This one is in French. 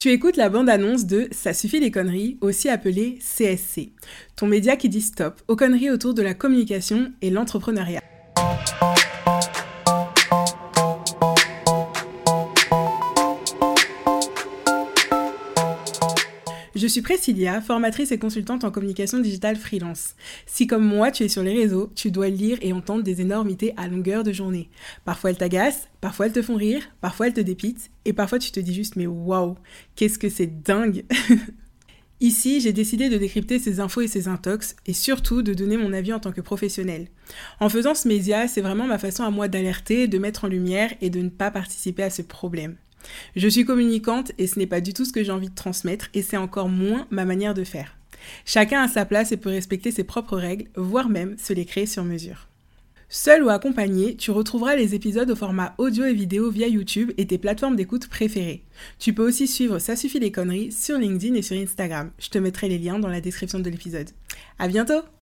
Tu écoutes la bande-annonce de Ça suffit les conneries, aussi appelée CSC, ton média qui dit stop aux conneries autour de la communication et l'entrepreneuriat. Je suis Priscilla, formatrice et consultante en communication digitale freelance. Si comme moi tu es sur les réseaux, tu dois lire et entendre des énormités à longueur de journée. Parfois elles t'agacent, parfois elles te font rire, parfois elles te dépitent, et parfois tu te dis juste mais waouh, qu'est-ce que c'est dingue Ici, j'ai décidé de décrypter ces infos et ces intox, et surtout de donner mon avis en tant que professionnel. En faisant ce média, c'est vraiment ma façon à moi d'alerter, de mettre en lumière et de ne pas participer à ce problème. Je suis communicante et ce n'est pas du tout ce que j'ai envie de transmettre et c'est encore moins ma manière de faire. Chacun a sa place et peut respecter ses propres règles, voire même se les créer sur mesure. Seul ou accompagné, tu retrouveras les épisodes au format audio et vidéo via YouTube et tes plateformes d'écoute préférées. Tu peux aussi suivre Ça suffit les conneries sur LinkedIn et sur Instagram. Je te mettrai les liens dans la description de l'épisode. À bientôt!